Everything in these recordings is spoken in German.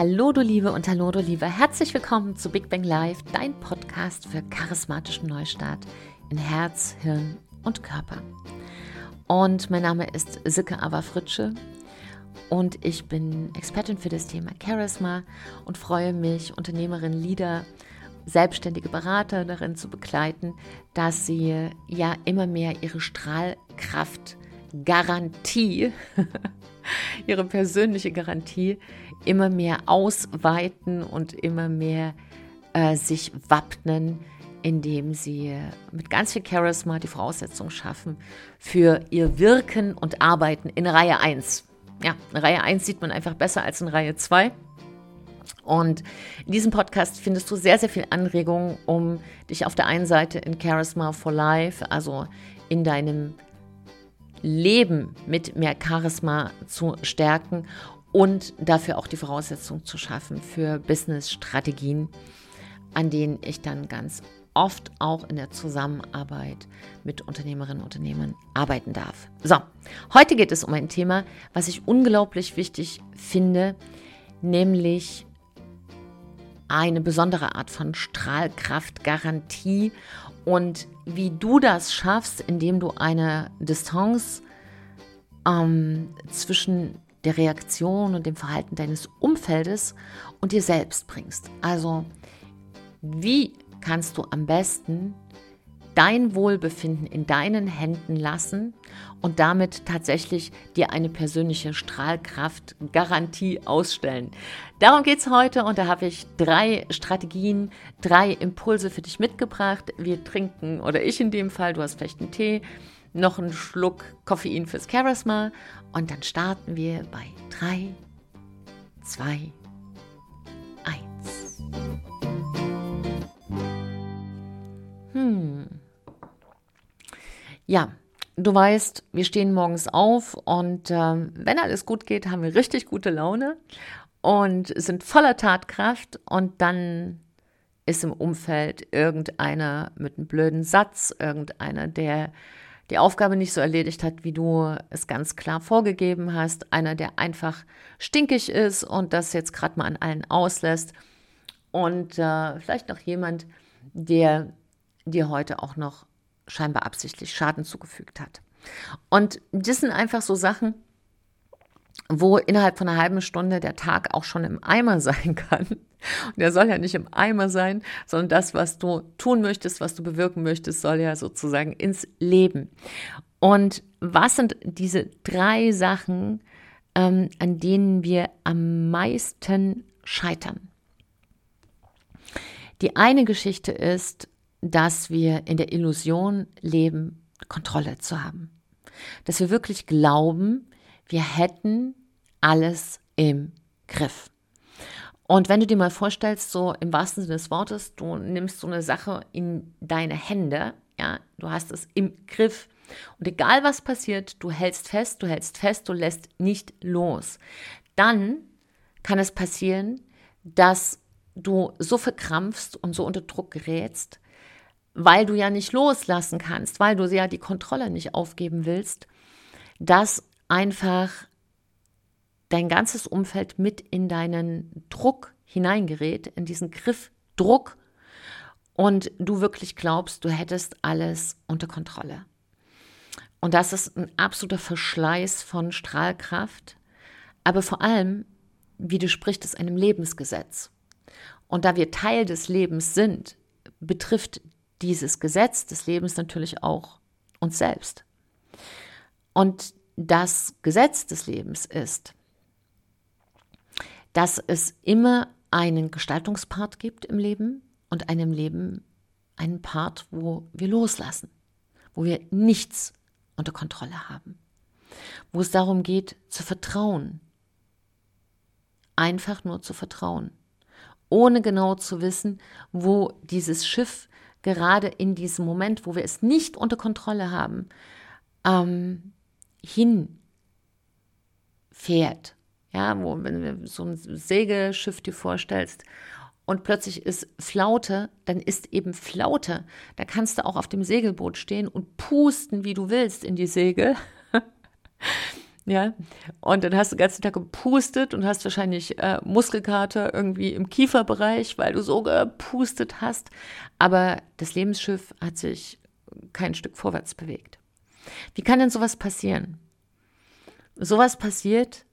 Hallo du Liebe und hallo du Liebe. Herzlich willkommen zu Big Bang Live, dein Podcast für charismatischen Neustart in Herz, Hirn und Körper. Und mein Name ist Silke Ava Fritsche und ich bin Expertin für das Thema Charisma und freue mich, Unternehmerinnen, Leader, selbstständige Berater darin zu begleiten, dass sie ja immer mehr ihre Strahlkraft Garantie, ihre persönliche Garantie immer mehr ausweiten und immer mehr äh, sich wappnen, indem sie mit ganz viel Charisma die Voraussetzungen schaffen für ihr Wirken und Arbeiten in Reihe 1. Ja, Reihe 1 sieht man einfach besser als in Reihe 2. Und in diesem Podcast findest du sehr, sehr viel Anregungen, um dich auf der einen Seite in Charisma for Life, also in deinem Leben mit mehr Charisma zu stärken und dafür auch die Voraussetzung zu schaffen für Business-Strategien, an denen ich dann ganz oft auch in der Zusammenarbeit mit Unternehmerinnen und Unternehmern arbeiten darf. So, heute geht es um ein Thema, was ich unglaublich wichtig finde, nämlich eine besondere Art von Strahlkraftgarantie und wie du das schaffst, indem du eine Distanz ähm, zwischen der Reaktion und dem Verhalten deines Umfeldes und dir selbst bringst. Also, wie kannst du am besten dein Wohlbefinden in deinen Händen lassen und damit tatsächlich dir eine persönliche Strahlkraft-Garantie ausstellen. Darum geht es heute und da habe ich drei Strategien, drei Impulse für dich mitgebracht. Wir trinken, oder ich in dem Fall, du hast vielleicht einen Tee, noch einen Schluck Koffein fürs Charisma und dann starten wir bei 3, 2, 1. Hm. Ja, du weißt, wir stehen morgens auf und äh, wenn alles gut geht, haben wir richtig gute Laune und sind voller Tatkraft und dann ist im Umfeld irgendeiner mit einem blöden Satz, irgendeiner, der die Aufgabe nicht so erledigt hat, wie du es ganz klar vorgegeben hast. Einer, der einfach stinkig ist und das jetzt gerade mal an allen auslässt. Und äh, vielleicht noch jemand, der dir heute auch noch scheinbar absichtlich Schaden zugefügt hat. Und das sind einfach so Sachen, wo innerhalb von einer halben Stunde der Tag auch schon im Eimer sein kann. Und der soll ja nicht im Eimer sein, sondern das, was du tun möchtest, was du bewirken möchtest, soll ja sozusagen ins Leben. Und was sind diese drei Sachen, ähm, an denen wir am meisten scheitern? Die eine Geschichte ist, dass wir in der Illusion leben, Kontrolle zu haben. Dass wir wirklich glauben, wir hätten alles im Griff. Und wenn du dir mal vorstellst, so im wahrsten Sinne des Wortes, du nimmst so eine Sache in deine Hände, ja, du hast es im Griff. Und egal was passiert, du hältst fest, du hältst fest, du lässt nicht los. Dann kann es passieren, dass du so verkrampfst und so unter Druck gerätst, weil du ja nicht loslassen kannst, weil du ja die Kontrolle nicht aufgeben willst, dass einfach dein ganzes Umfeld mit in deinen Druck hineingerät, in diesen Griff Druck und du wirklich glaubst, du hättest alles unter Kontrolle. Und das ist ein absoluter Verschleiß von Strahlkraft, aber vor allem widerspricht es einem Lebensgesetz. Und da wir Teil des Lebens sind, betrifft dieses Gesetz des Lebens natürlich auch uns selbst. Und das Gesetz des Lebens ist, dass es immer einen Gestaltungspart gibt im Leben und einem Leben einen Part, wo wir loslassen, wo wir nichts unter Kontrolle haben, wo es darum geht zu vertrauen, einfach nur zu vertrauen, ohne genau zu wissen, wo dieses Schiff gerade in diesem Moment, wo wir es nicht unter Kontrolle haben, ähm, hinfährt. Ja, wo, wenn du so ein Segelschiff dir vorstellst und plötzlich ist Flaute, dann ist eben Flaute. Da kannst du auch auf dem Segelboot stehen und pusten, wie du willst, in die Segel. Ja, und dann hast du den ganzen Tag gepustet und hast wahrscheinlich äh, Muskelkater irgendwie im Kieferbereich, weil du so gepustet hast. Aber das Lebensschiff hat sich kein Stück vorwärts bewegt. Wie kann denn sowas passieren? Sowas passiert,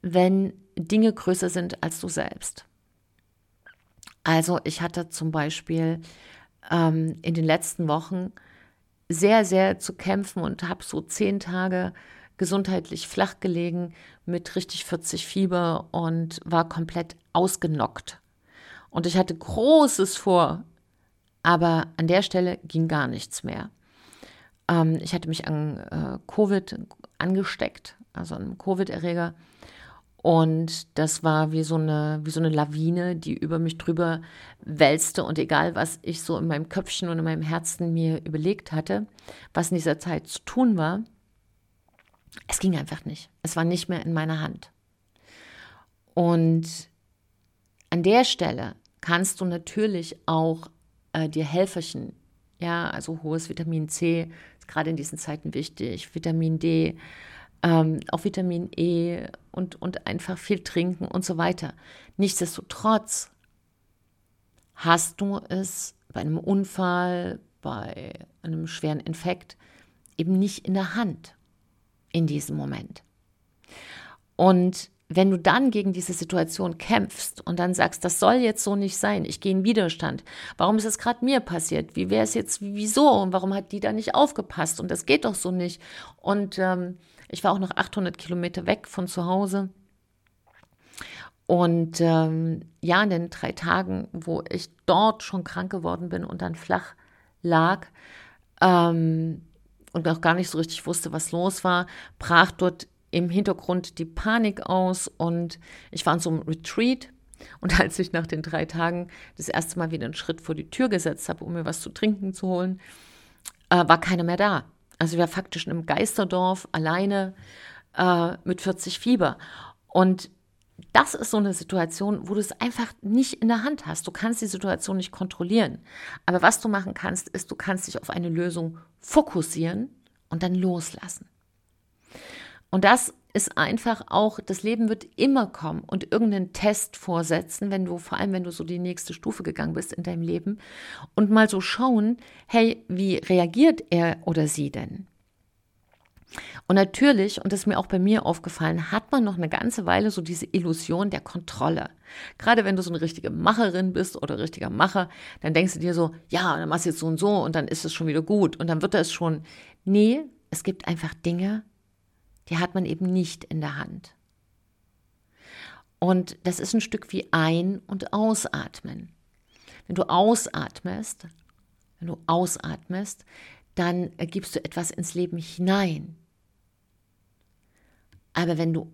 wenn Dinge größer sind als du selbst. Also ich hatte zum Beispiel ähm, in den letzten Wochen sehr, sehr zu kämpfen und habe so zehn Tage gesundheitlich flach gelegen mit richtig 40 Fieber und war komplett ausgenockt. Und ich hatte Großes vor, aber an der Stelle ging gar nichts mehr. Ähm, ich hatte mich an äh, Covid angesteckt, also an einem Covid-Erreger. Und das war wie so, eine, wie so eine Lawine, die über mich drüber wälzte. Und egal, was ich so in meinem Köpfchen und in meinem Herzen mir überlegt hatte, was in dieser Zeit zu tun war, es ging einfach nicht. Es war nicht mehr in meiner Hand. Und an der Stelle kannst du natürlich auch äh, dir Helferchen, ja, also hohes Vitamin C ist gerade in diesen Zeiten wichtig, Vitamin D, ähm, auch Vitamin E und, und einfach viel trinken und so weiter. Nichtsdestotrotz hast du es bei einem Unfall, bei einem schweren Infekt eben nicht in der Hand in diesem Moment. Und wenn du dann gegen diese Situation kämpfst und dann sagst, das soll jetzt so nicht sein, ich gehe in Widerstand, warum ist es gerade mir passiert, wie wäre es jetzt, wieso und warum hat die da nicht aufgepasst und das geht doch so nicht. Und ähm, ich war auch noch 800 Kilometer weg von zu Hause. Und ähm, ja, in den drei Tagen, wo ich dort schon krank geworden bin und dann flach lag, ähm, und auch gar nicht so richtig wusste, was los war, brach dort im Hintergrund die Panik aus und ich war in so einem Retreat. Und als ich nach den drei Tagen das erste Mal wieder einen Schritt vor die Tür gesetzt habe, um mir was zu trinken zu holen, äh, war keiner mehr da. Also ich war faktisch in einem Geisterdorf alleine äh, mit 40 Fieber. Und das ist so eine Situation, wo du es einfach nicht in der Hand hast. Du kannst die Situation nicht kontrollieren. Aber was du machen kannst, ist, du kannst dich auf eine Lösung fokussieren und dann loslassen. Und das ist einfach auch, das Leben wird immer kommen und irgendeinen Test vorsetzen, wenn du, vor allem wenn du so die nächste Stufe gegangen bist in deinem Leben und mal so schauen, hey, wie reagiert er oder sie denn? Und natürlich, und das ist mir auch bei mir aufgefallen, hat man noch eine ganze Weile so diese Illusion der Kontrolle. Gerade wenn du so eine richtige Macherin bist oder richtiger Macher, dann denkst du dir so, ja, dann machst du jetzt so und so und dann ist es schon wieder gut und dann wird das schon. Nee, es gibt einfach Dinge, die hat man eben nicht in der Hand. Und das ist ein Stück wie ein- und ausatmen. Wenn du ausatmest, wenn du ausatmest, dann gibst du etwas ins Leben hinein. Aber wenn du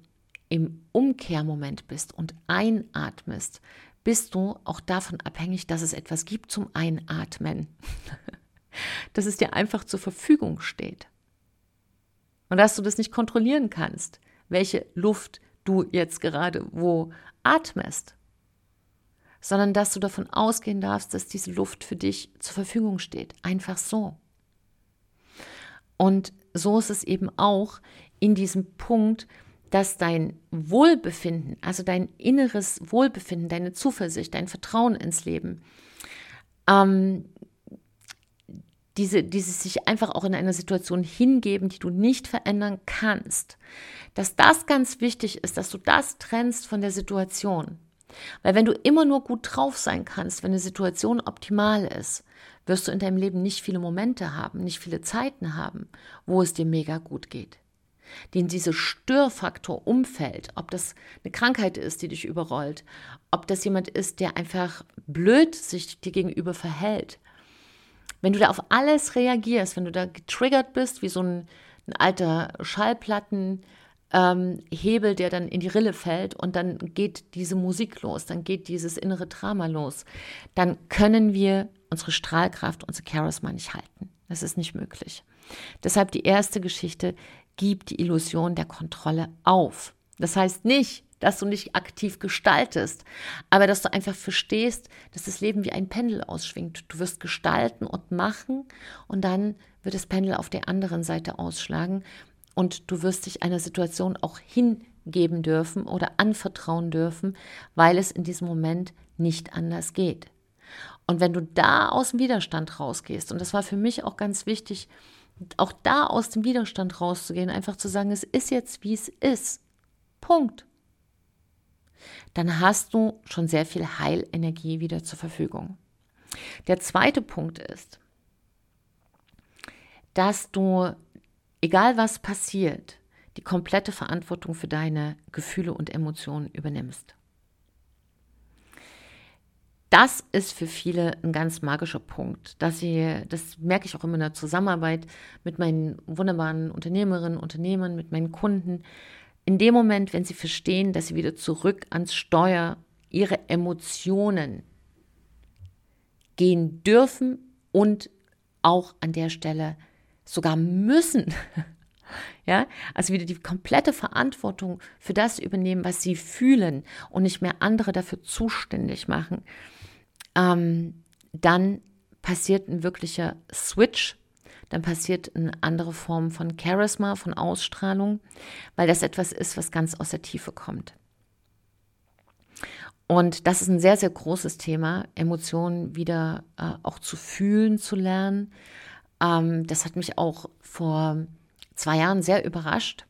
im Umkehrmoment bist und einatmest, bist du auch davon abhängig, dass es etwas gibt zum Einatmen. dass es dir einfach zur Verfügung steht. Und dass du das nicht kontrollieren kannst, welche Luft du jetzt gerade wo atmest, sondern dass du davon ausgehen darfst, dass diese Luft für dich zur Verfügung steht. Einfach so. Und so ist es eben auch in diesem Punkt, dass dein Wohlbefinden, also dein inneres Wohlbefinden, deine Zuversicht, dein Vertrauen ins Leben, ähm, diese, dieses sich einfach auch in einer Situation hingeben, die du nicht verändern kannst, dass das ganz wichtig ist, dass du das trennst von der Situation. Weil wenn du immer nur gut drauf sein kannst, wenn eine Situation optimal ist, wirst du in deinem Leben nicht viele Momente haben, nicht viele Zeiten haben, wo es dir mega gut geht. Den diese Störfaktor Umfeld, ob das eine Krankheit ist, die dich überrollt, ob das jemand ist, der einfach blöd sich dir gegenüber verhält. Wenn du da auf alles reagierst, wenn du da getriggert bist, wie so ein, ein alter Schallplatten, ähm, Hebel, der dann in die Rille fällt und dann geht diese Musik los, dann geht dieses innere Drama los, dann können wir unsere Strahlkraft, unsere Charisma nicht halten. Das ist nicht möglich. Deshalb die erste Geschichte, gib die Illusion der Kontrolle auf. Das heißt nicht, dass du nicht aktiv gestaltest, aber dass du einfach verstehst, dass das Leben wie ein Pendel ausschwingt. Du wirst gestalten und machen und dann wird das Pendel auf der anderen Seite ausschlagen und du wirst dich einer Situation auch hingeben dürfen oder anvertrauen dürfen, weil es in diesem Moment nicht anders geht. Und wenn du da aus dem Widerstand rausgehst, und das war für mich auch ganz wichtig, auch da aus dem Widerstand rauszugehen, einfach zu sagen, es ist jetzt, wie es ist. Punkt. Dann hast du schon sehr viel Heilenergie wieder zur Verfügung. Der zweite Punkt ist, dass du, egal was passiert, die komplette Verantwortung für deine Gefühle und Emotionen übernimmst. Das ist für viele ein ganz magischer Punkt, dass sie, das merke ich auch immer in der Zusammenarbeit mit meinen wunderbaren Unternehmerinnen, Unternehmern, mit meinen Kunden. In dem Moment, wenn sie verstehen, dass sie wieder zurück ans Steuer ihre Emotionen gehen dürfen und auch an der Stelle sogar müssen. Ja, also wieder die komplette Verantwortung für das übernehmen, was sie fühlen und nicht mehr andere dafür zuständig machen. Ähm, dann passiert ein wirklicher Switch, dann passiert eine andere Form von Charisma, von Ausstrahlung, weil das etwas ist, was ganz aus der Tiefe kommt. Und das ist ein sehr, sehr großes Thema, Emotionen wieder äh, auch zu fühlen, zu lernen. Ähm, das hat mich auch vor zwei Jahren sehr überrascht.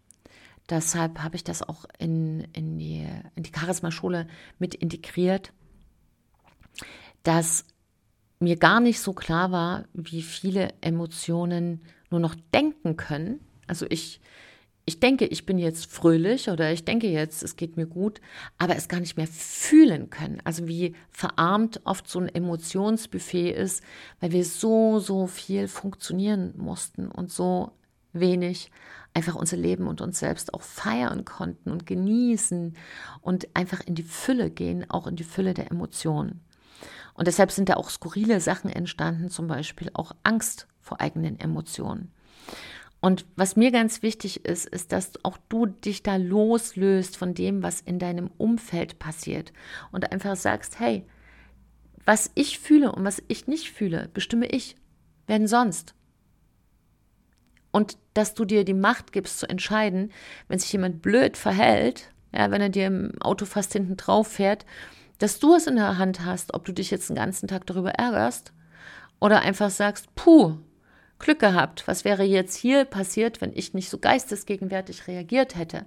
Deshalb habe ich das auch in, in die, in die Charisma-Schule mit integriert, dass mir gar nicht so klar war, wie viele Emotionen nur noch denken können. Also ich ich denke, ich bin jetzt fröhlich oder ich denke jetzt, es geht mir gut, aber es gar nicht mehr fühlen können. Also wie verarmt oft so ein Emotionsbuffet ist, weil wir so, so viel funktionieren mussten und so wenig einfach unser Leben und uns selbst auch feiern konnten und genießen und einfach in die Fülle gehen, auch in die Fülle der Emotionen. Und deshalb sind da auch skurrile Sachen entstanden, zum Beispiel auch Angst vor eigenen Emotionen. Und was mir ganz wichtig ist, ist, dass auch du dich da loslöst von dem, was in deinem Umfeld passiert und einfach sagst, hey, was ich fühle und was ich nicht fühle, bestimme ich. Wer denn sonst? Und dass du dir die Macht gibst zu entscheiden, wenn sich jemand blöd verhält, ja, wenn er dir im Auto fast hinten drauf fährt, dass du es in der Hand hast, ob du dich jetzt den ganzen Tag darüber ärgerst oder einfach sagst, puh, Glück gehabt. Was wäre jetzt hier passiert, wenn ich nicht so geistesgegenwärtig reagiert hätte?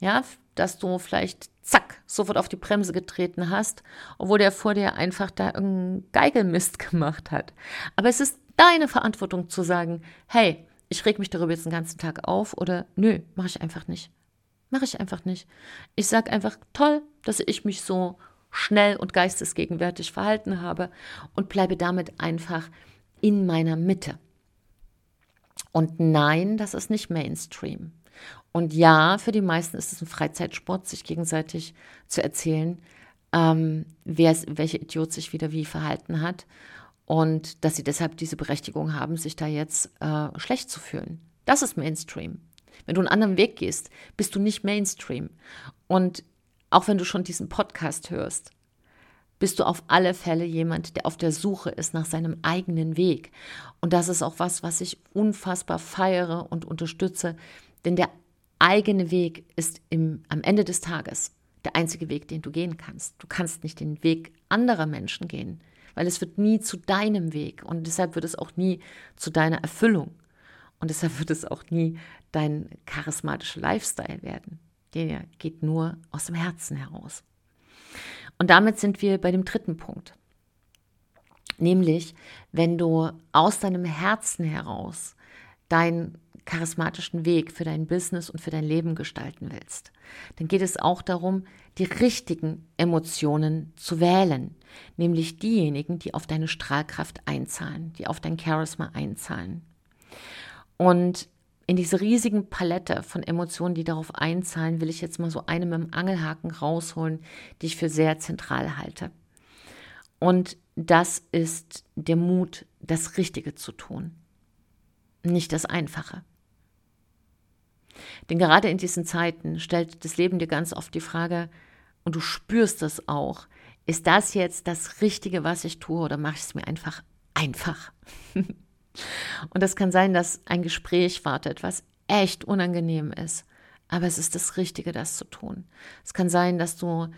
Ja, dass du vielleicht zack sofort auf die Bremse getreten hast, obwohl der vor dir einfach da irgendeinen Geigelmist gemacht hat. Aber es ist deine Verantwortung zu sagen, hey, ich reg mich darüber jetzt den ganzen Tag auf oder nö, mache ich einfach nicht. Mache ich einfach nicht. Ich sage einfach, toll, dass ich mich so schnell und geistesgegenwärtig verhalten habe und bleibe damit einfach in meiner Mitte. Und nein, das ist nicht Mainstream. Und ja, für die meisten ist es ein Freizeitsport, sich gegenseitig zu erzählen, ähm, wer, welche Idiot sich wieder wie verhalten hat und dass sie deshalb diese Berechtigung haben, sich da jetzt äh, schlecht zu fühlen. Das ist Mainstream. Wenn du einen anderen Weg gehst, bist du nicht Mainstream. Und auch wenn du schon diesen Podcast hörst, bist du auf alle Fälle jemand, der auf der Suche ist nach seinem eigenen Weg. Und das ist auch was, was ich unfassbar feiere und unterstütze, denn der eigene Weg ist im, am Ende des Tages der einzige Weg, den du gehen kannst. Du kannst nicht den Weg anderer Menschen gehen, weil es wird nie zu deinem Weg und deshalb wird es auch nie zu deiner Erfüllung und deshalb wird es auch nie dein charismatischer Lifestyle werden. Der geht nur aus dem Herzen heraus. Und damit sind wir bei dem dritten Punkt. Nämlich, wenn du aus deinem Herzen heraus deinen charismatischen Weg für dein Business und für dein Leben gestalten willst, dann geht es auch darum, die richtigen Emotionen zu wählen, nämlich diejenigen, die auf deine Strahlkraft einzahlen, die auf dein Charisma einzahlen. Und in diese riesigen Palette von Emotionen, die darauf einzahlen, will ich jetzt mal so eine mit dem Angelhaken rausholen, die ich für sehr zentral halte. Und das ist der Mut, das Richtige zu tun, nicht das Einfache. Denn gerade in diesen Zeiten stellt das Leben dir ganz oft die Frage, und du spürst es auch, ist das jetzt das Richtige, was ich tue, oder mache ich es mir einfach einfach? Und das kann sein, dass ein Gespräch wartet, was echt unangenehm ist. Aber es ist das Richtige, das zu tun. Es kann sein, dass du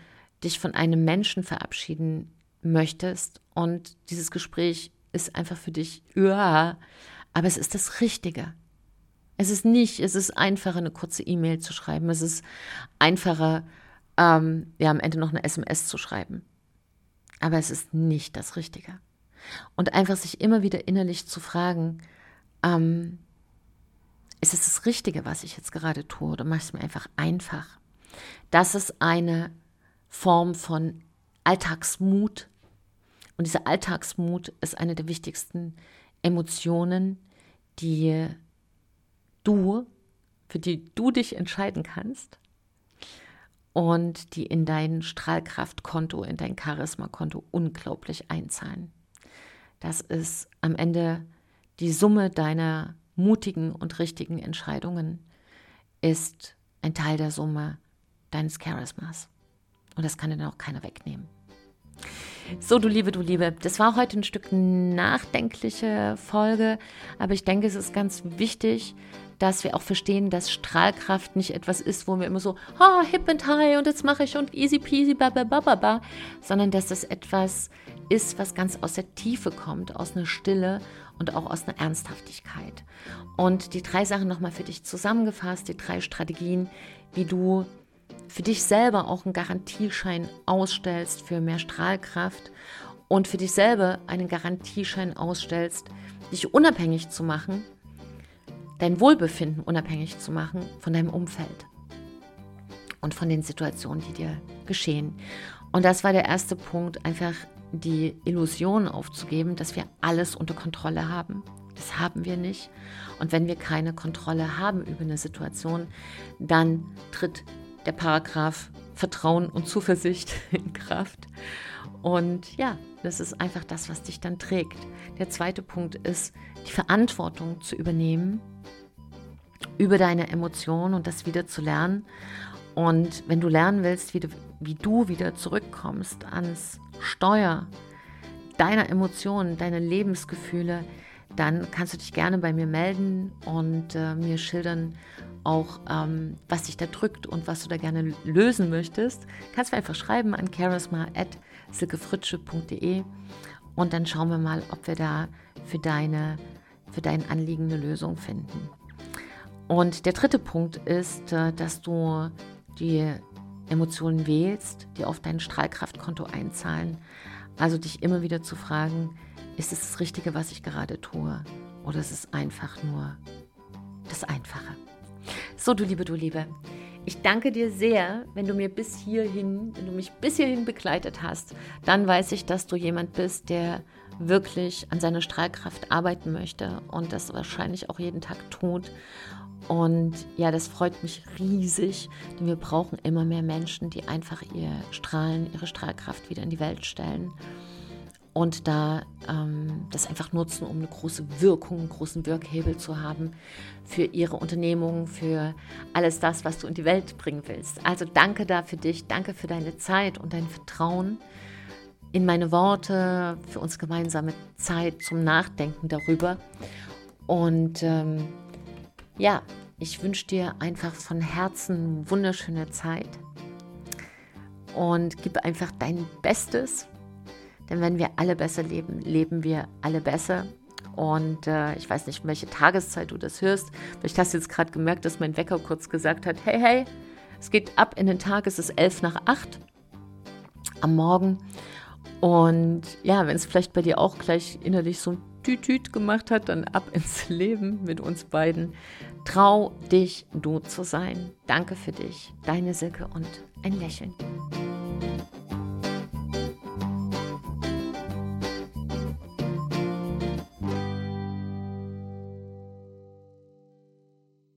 dich von einem Menschen verabschieden möchtest und dieses Gespräch ist einfach für dich, ja, aber es ist das Richtige. Es ist nicht, es ist einfacher, eine kurze E-Mail zu schreiben. Es ist einfacher, ähm, ja, am Ende noch eine SMS zu schreiben. Aber es ist nicht das Richtige. Und einfach sich immer wieder innerlich zu fragen, ähm, ist es das Richtige, was ich jetzt gerade tue, oder mache ich es mir einfach einfach? Das ist eine Form von Alltagsmut. Und dieser Alltagsmut ist eine der wichtigsten Emotionen, die du, für die du dich entscheiden kannst und die in dein Strahlkraftkonto, in dein Charismakonto unglaublich einzahlen. Das ist am Ende die Summe deiner mutigen und richtigen Entscheidungen, ist ein Teil der Summe deines Charismas. Und das kann dir dann auch keiner wegnehmen. So, du Liebe, du Liebe, das war heute ein Stück nachdenkliche Folge, aber ich denke, es ist ganz wichtig, dass wir auch verstehen, dass Strahlkraft nicht etwas ist, wo wir immer so, ha, oh, hip and high und jetzt mache ich und easy peasy, ba, ba, ba, ba, ba, sondern dass das etwas ist, was ganz aus der Tiefe kommt, aus einer Stille und auch aus einer Ernsthaftigkeit. Und die drei Sachen nochmal für dich zusammengefasst, die drei Strategien, wie du für dich selber auch einen Garantieschein ausstellst für mehr Strahlkraft und für dich selber einen Garantieschein ausstellst, dich unabhängig zu machen dein Wohlbefinden unabhängig zu machen von deinem Umfeld und von den Situationen, die dir geschehen. Und das war der erste Punkt, einfach die Illusion aufzugeben, dass wir alles unter Kontrolle haben. Das haben wir nicht. Und wenn wir keine Kontrolle haben über eine Situation, dann tritt der Paragraph Vertrauen und Zuversicht in Kraft. Und ja, das ist einfach das, was dich dann trägt. Der zweite Punkt ist, die Verantwortung zu übernehmen über deine Emotionen und das wieder zu lernen. Und wenn du lernen willst, wie du, wie du wieder zurückkommst ans Steuer deiner Emotionen, deiner Lebensgefühle, dann kannst du dich gerne bei mir melden und äh, mir schildern auch, ähm, was dich da drückt und was du da gerne lösen möchtest. Kannst du einfach schreiben an charisma.silkefritsche.de und dann schauen wir mal, ob wir da für, deine, für dein Anliegen eine Lösung finden. Und der dritte Punkt ist, äh, dass du die Emotionen wählst, die auf dein Strahlkraftkonto einzahlen. Also dich immer wieder zu fragen, ist es das Richtige, was ich gerade tue? Oder ist es einfach nur das Einfache? So, du Liebe, du Liebe. Ich danke dir sehr, wenn du mir bis hierhin, wenn du mich bis hierhin begleitet hast. Dann weiß ich, dass du jemand bist, der wirklich an seiner Strahlkraft arbeiten möchte und das wahrscheinlich auch jeden Tag tut. Und ja, das freut mich riesig, denn wir brauchen immer mehr Menschen, die einfach ihr Strahlen, ihre Strahlkraft wieder in die Welt stellen und da ähm, das einfach nutzen, um eine große Wirkung, einen großen Wirkhebel zu haben für ihre Unternehmung, für alles das, was du in die Welt bringen willst. Also danke da für dich, danke für deine Zeit und dein Vertrauen in meine Worte, für uns gemeinsame Zeit zum Nachdenken darüber. Und ähm, ja, ich wünsche dir einfach von Herzen wunderschöne Zeit und gib einfach dein Bestes. Denn wenn wir alle besser leben, leben wir alle besser. Und äh, ich weiß nicht, welche Tageszeit du das hörst. Hast du jetzt gerade gemerkt, dass mein Wecker kurz gesagt hat, hey, hey, es geht ab in den Tag, es ist elf nach acht am Morgen. Und ja, wenn es vielleicht bei dir auch gleich innerlich so ein Tütüt gemacht hat, dann ab ins Leben mit uns beiden. Trau dich, du zu sein. Danke für dich, deine Silke und ein Lächeln.